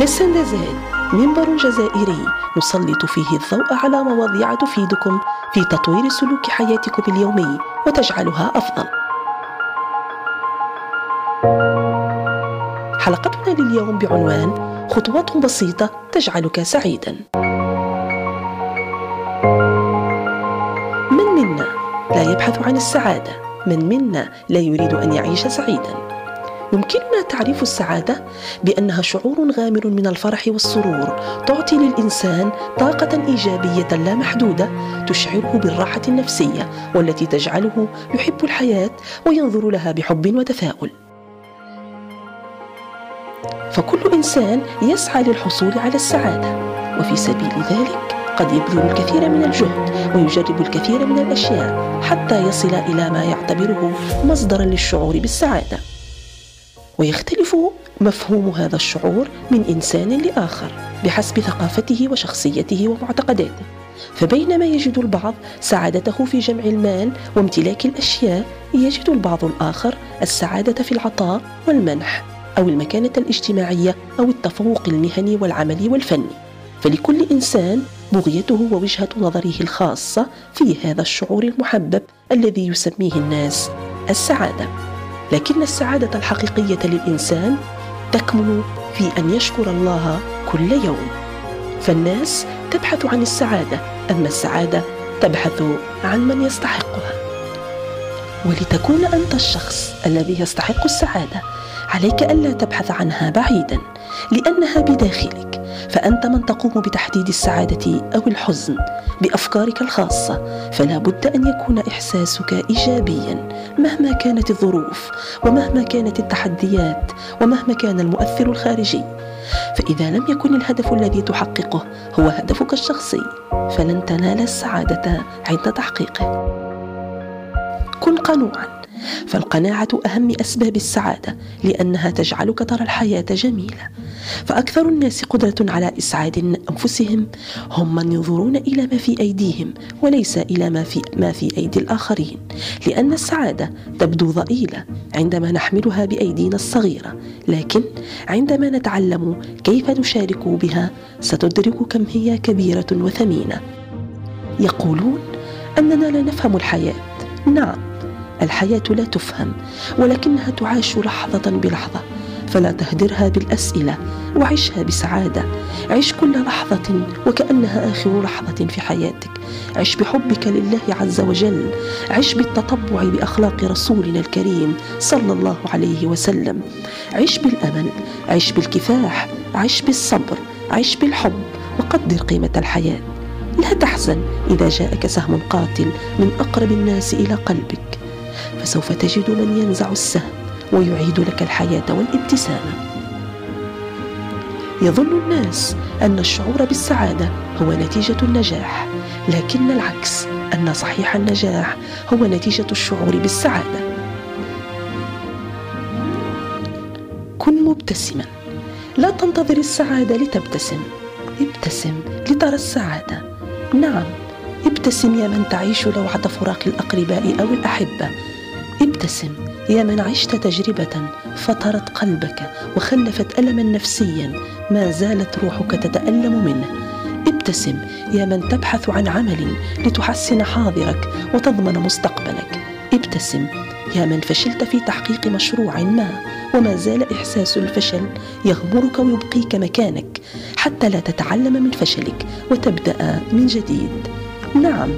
لسان دازال منبر جزائري. نسلط فيه الضوء على مواضيع تفيدكم في تطوير سلوك حياتكم اليومي وتجعلها أفضل. حلقتنا لليوم بعنوان خطوات بسيطة تجعلك سعيدا. من منا لا يبحث عن السعادة؟ من منا لا يريد أن يعيش سعيدا؟ يمكننا تعريف السعادة بأنها شعور غامر من الفرح والسرور تعطي للإنسان طاقة إيجابية لا محدودة تشعره بالراحة النفسية والتي تجعله يحب الحياة وينظر لها بحب وتفاؤل. فكل إنسان يسعى للحصول على السعادة وفي سبيل ذلك قد يبذل الكثير من الجهد ويجرب الكثير من الأشياء حتى يصل إلى ما يعتبره مصدرا للشعور بالسعادة ويختلف مفهوم هذا الشعور من إنسان لآخر بحسب ثقافته وشخصيته ومعتقداته. فبينما يجد البعض سعادته في جمع المال وامتلاك الأشياء يجد البعض الآخر السعادة في العطاء والمنح أو المكانة الاجتماعية أو التفوق المهني والعملي والفني. فلكل إنسان بغيته ووجهة نظره الخاصة في هذا الشعور المحبب الذي يسميه الناس السعادة. لكن السعادة الحقيقية للإنسان تكمن في أن يشكر الله كل يوم. فالناس تبحث عن السعادة أما السعادة تبحث عن من يستحقها. ولتكون أنت الشخص الذي يستحق السعادة عليك ألا تبحث عنها بعيدا لأنها بداخلك. فأنت من تقوم بتحديد السعادة أو الحزن بأفكارك الخاصة فلا بد أن يكون إحساسك إيجابيا مهما كانت الظروف ومهما كانت التحديات ومهما كان المؤثر الخارجي. فإذا لم يكن الهدف الذي تحققه هو هدفك الشخصي فلن تنال السعادة عند تحقيقه. كن قنوعا. فالقناعة أهم أسباب السعادة لأنها تجعلك ترى الحياة جميلة. فأكثر الناس قدرة على إسعاد أنفسهم هم من ينظرون إلى ما في أيديهم وليس إلى ما في ما في أيدي الآخرين. لأن السعادة تبدو ضئيلة عندما نحملها بأيدينا الصغيرة لكن عندما نتعلم كيف نشارك بها ستدرك كم هي كبيرة وثمينة. يقولون أننا لا نفهم الحياة. نعم. الحياة لا تفهم ولكنها تعاش لحظة بلحظة. فلا تهدرها بالأسئلة وعشها بسعادة. عش كل لحظة وكأنها آخر لحظة في حياتك. عش بحبك لله عز وجل. عش بالتطبع باخلاق رسولنا الكريم صلى الله عليه وسلم. عش بالأمل عش بالكفاح عش بالصبر عش بالحب. وقدر قيمة الحياة. لا تحزن إذا جاءك سهم قاتل من أقرب الناس إلى قلبك. فسوف تجد من ينزع السهم ويعيد لك الحياة والابتسامه يظن الناس أن الشعور بالسعادة هو نتيجة النجاح لكن العكس أن صحيح النجاح هو نتيجة الشعور بالسعادة. كن مبتسما. لا تنتظر السعادة لتبتسم. ابتسم لترى السعادة. نعم ابتسم يا من تعيش لوعه فراق الأقرباء أو الأحبة. ابتسم. يا من عشت تجربة فطرت قلبك وخلفت ألما نفسيا ما زالت روحك تتألم منه. ابتسم يا من تبحث عن عمل لتحسن حاضرك وتضمن مستقبلك. ابتسم يا من فشلت في تحقيق مشروع ما وما زال إحساس الفشل يغمرك ويبقيك مكانك حتى لا تتعلم من فشلك وتبدأ من جديد. نعم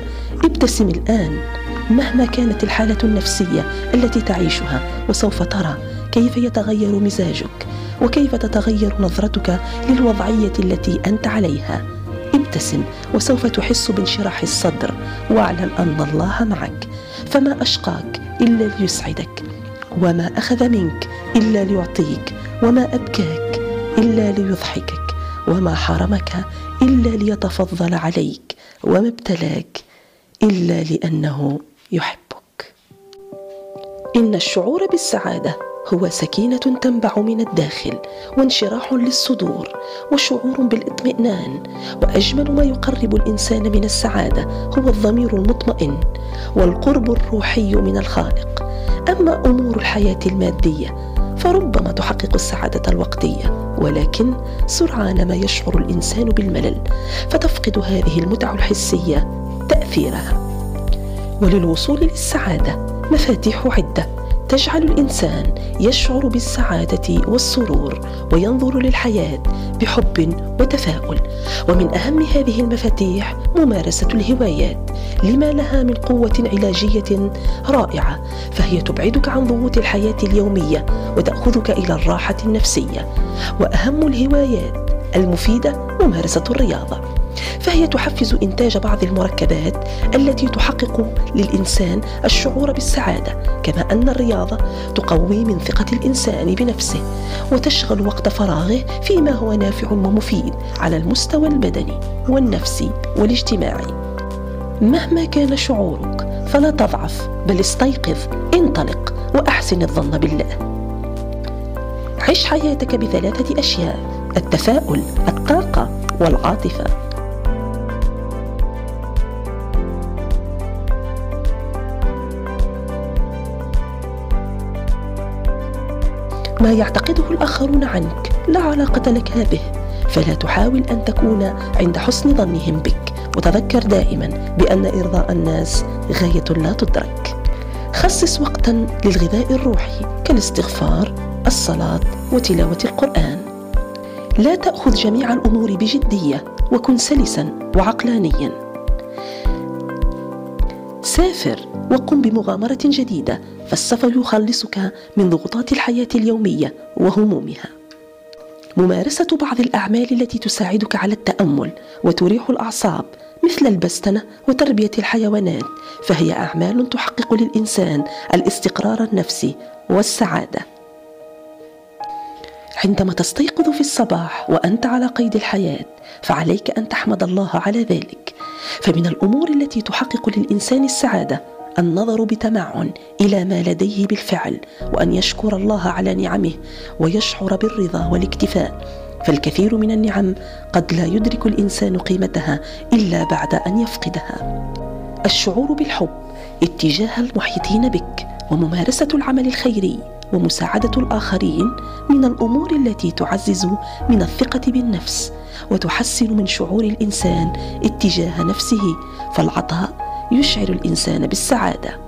ابتسم الآن. مهما كانت الحالة النفسية التي تعيشها وسوف ترى كيف يتغير مزاجك وكيف تتغير نظرتك للوضعية التي أنت عليها. ابتسم وسوف تحس بانشراح الصدر. واعلم أن الله معك. فما أشقاك إلا ليسعدك وما أخذ منك إلا ليعطيك وما أبكاك إلا ليضحكك وما حرمك إلا ليتفضل عليك وما ابتلاك إلا لأنه يحبك. إن الشعور بالسعادة هو سكينة تنبع من الداخل وانشراح للصدور وشعور بالاطمئنان. وأجمل ما يقرب الإنسان من السعادة هو الضمير المطمئن والقرب الروحي من الخالق. أما أمور الحياة المادية فربما تحقق السعادة الوقتية ولكن سرعان ما يشعر الإنسان بالملل فتفقد هذه المتع الحسية تأثيرها. وللوصول للسعادة. مفاتيح عدة. تجعل الإنسان يشعر بالسعادة والسرور وينظر للحياة بحب وتفاؤل. ومن أهم هذه المفاتيح ممارسة الهوايات. لما لها من قوة علاجية رائعة. فهي تبعدك عن ضغوط الحياة اليومية وتأخذك إلى الراحة النفسية. وأهم الهوايات المفيدة ممارسة الرياضة. فهي تحفز إنتاج بعض المركبات التي تحقق للإنسان الشعور بالسعادة كما أن الرياضه تقوي من ثقة الإنسان بنفسه وتشغل وقت فراغه فيما هو نافع ومفيد على المستوى البدني والنفسي والاجتماعي. مهما كان شعورك فلا تضعف بل استيقظ انطلق وأحسن الظن بالله. عش حياتك بثلاثة أشياء التفاؤل الطاقة والعاطفة. ما يعتقده الآخرون عنك لا علاقة لك به. فلا تحاول أن تكون عند حسن ظنهم بك. وتذكر دائما بأن إرضاء الناس غاية لا تدرك. خصص وقتا للغذاء الروحي كالاستغفار الصلاة وتلاوة القرآن. لا تأخذ جميع الأمور بجدية وكن سلسا وعقلانيا. سافر وقم بمغامرة جديدة فالسفر يخلصك من ضغوطات الحياة اليومية وهمومها. ممارسة بعض الأعمال التي تساعدك على التأمل وتريح الأعصاب مثل البستنة وتربية الحيوانات فهي أعمال تحقق للإنسان الاستقرار النفسي والسعادة. عندما تستيقظ في الصباح وأنت على قيد الحياة فعليك أن تحمد الله على ذلك فمن الأمور التي تحقق للإنسان السعادة النظر بتمعن إلى ما لديه بالفعل وأن يشكر الله على نعمه ويشعر بالرضا والاكتفاء. فالكثير من النعم قد لا يدرك الإنسان قيمتها إلا بعد أن يفقدها. الشعور بالحب اتجاه المحيطين بك وممارسة العمل الخيري ومساعدة الآخرين من الأمور التي تعزز من الثقة بالنفس وتحسن من شعور الإنسان اتجاه نفسه فالعطاء يشعر الإنسان بالسعادة.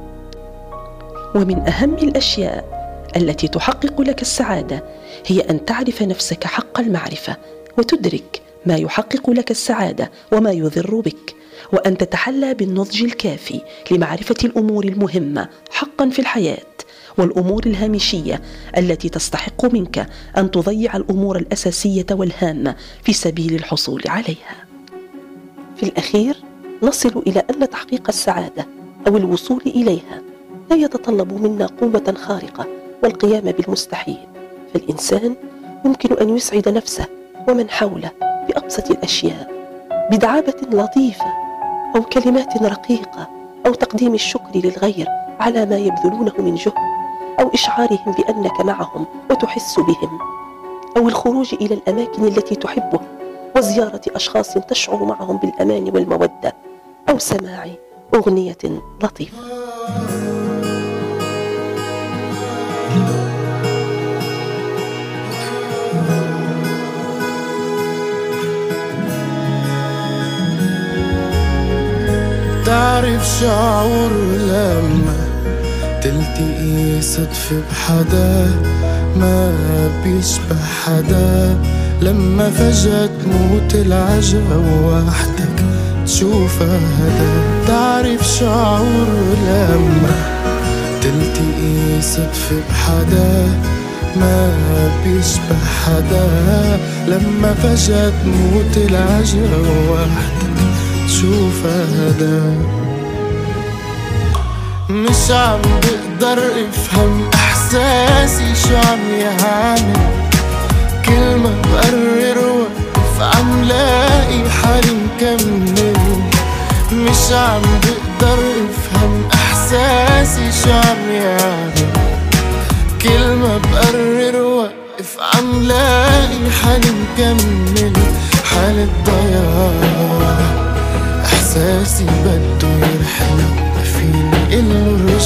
ومن أهم الأشياء التي تحقق لك السعادة هي أن تعرف نفسك حق المعرفة وتدرك ما يحقق لك السعادة وما يضر بك وأن تتحلى بالنضج الكافي لمعرفة الأمور المهمة حقا في الحياة. والأمور الهامشية التي تستحق منك أن تضيع الأمور الأساسية والهامة في سبيل الحصول عليها. في الأخير نصل إلى أن تحقيق السعادة أو الوصول إليها لا يتطلب منا قوة خارقة والقيام بالمستحيل. فالإنسان يمكن أن يسعد نفسه ومن حوله بأبسط الأشياء بدعابة لطيفة أو كلمات رقيقة أو تقديم الشكر للغير على ما يبذلونه من جهد. أو إشعارهم بأنك معهم وتحس بهم أو الخروج إلى الأماكن التي تحبها وزيارة أشخاص تشعر معهم بالأمان والمودة أو سماع أغنية لطيفة. تعرف شعور لما تلتقي صدفة بحدا ما بيشبه حدا لما فجأة تموت العجب وحدك تشوفها هذا. تعرف شعور لما تلتقي صدفة بحدا ما بيشبه حدا لما فجأة تموت العجلة وحدك تشوفها هذا. مش عم بقدر افهم إحساسي شو عم يعمل كل ما بقرر وقف عم لاقي حالي مكمل. مش عم بقدر افهم إحساسي شو عم يعمل كل ما بقرر وقف عم لاقي حالي مكمل. حالة ضياع إحساسي بده يرحل فيني قله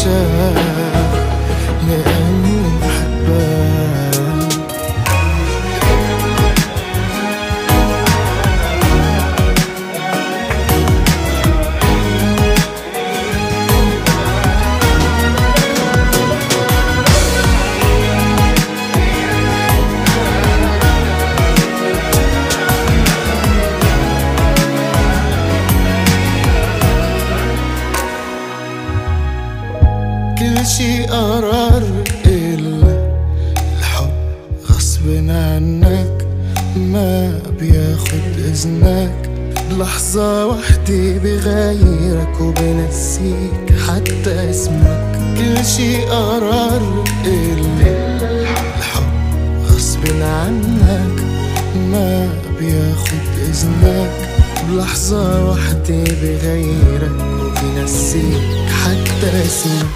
بياخد إذنك بلحظة وحدة بغيرك وبنسيك حتى اسمك. كل شي قرار إلا الحب غصب عنك ما بياخد إذنك. بلحظة وحدة بغيرك وبنسيك حتى اسمك.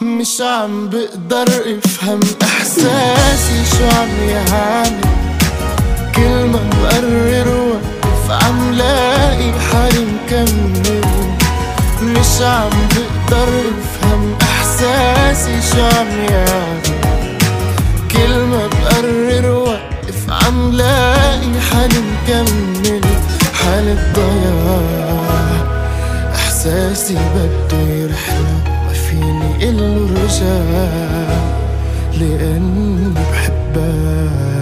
مش عم بقدر افهم احساسي. شو عم يعاني؟ كل ما بقرر وقف عم لاقي حالي مكمل مش عم بقدر أفهم إحساسي شو عم يعاني كل ما بقرر وقف عم لاقي حالي مكمل حالة ضياع إحساسي بده يرحله ما فيني إله رجع لأني بحبك.